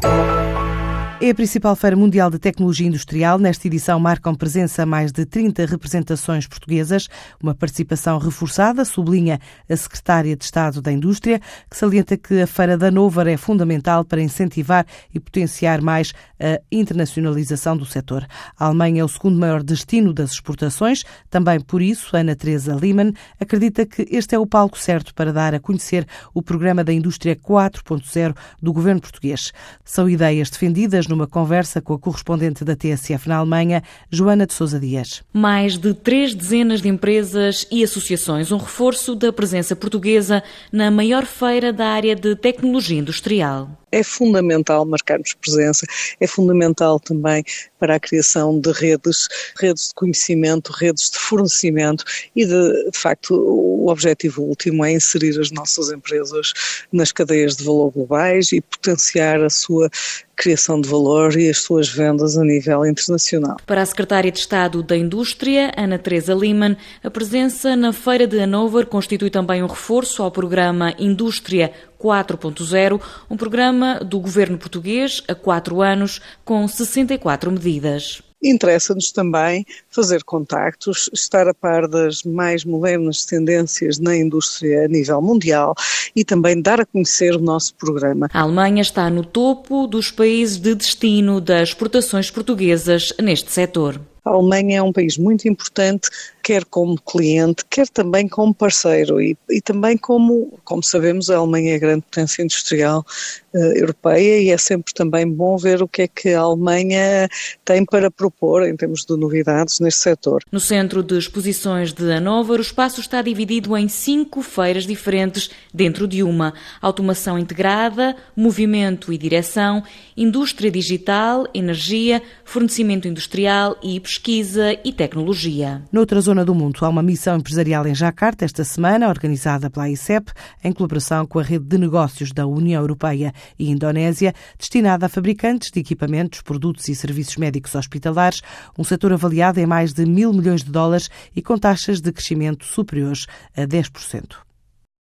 Tchau. É a principal feira mundial de tecnologia industrial. Nesta edição marcam presença mais de 30 representações portuguesas, uma participação reforçada, sublinha a secretária de Estado da Indústria, que salienta que a feira da Novar é fundamental para incentivar e potenciar mais a internacionalização do setor. A Alemanha é o segundo maior destino das exportações, também por isso Ana Teresa Lehmann acredita que este é o palco certo para dar a conhecer o programa da Indústria 4.0 do governo português. São ideias defendidas numa conversa com a correspondente da TSF na Alemanha, Joana de Sousa Dias. Mais de três dezenas de empresas e associações, um reforço da presença portuguesa na maior feira da área de tecnologia industrial é fundamental marcarmos presença, é fundamental também para a criação de redes, redes de conhecimento, redes de fornecimento e de, de facto o objetivo último é inserir as nossas empresas nas cadeias de valor globais e potenciar a sua criação de valor e as suas vendas a nível internacional. Para a Secretária de Estado da Indústria, Ana Teresa Liman, a presença na Feira de Hanover constitui também um reforço ao programa Indústria 4.0, um programa do governo português há quatro anos com 64 medidas. Interessa-nos também fazer contactos, estar a par das mais modernas tendências na indústria a nível mundial e também dar a conhecer o nosso programa. A Alemanha está no topo dos países de destino das exportações portuguesas neste setor. A Alemanha é um país muito importante, quer como cliente, quer também como parceiro e, e também como, como sabemos, a Alemanha é a grande potência industrial uh, europeia e é sempre também bom ver o que é que a Alemanha tem para propor em termos de novidades neste setor. No centro de exposições de Hannover, o espaço está dividido em cinco feiras diferentes dentro de uma: automação integrada, movimento e direção, indústria digital, energia, fornecimento industrial e pesquisa e tecnologia. Noutra zona do mundo, há uma missão empresarial em Jakarta esta semana, organizada pela ICEP, em colaboração com a rede de negócios da União Europeia e Indonésia, destinada a fabricantes de equipamentos, produtos e serviços médicos hospitalares, um setor avaliado em mais de mil milhões de dólares e com taxas de crescimento superiores a 10%.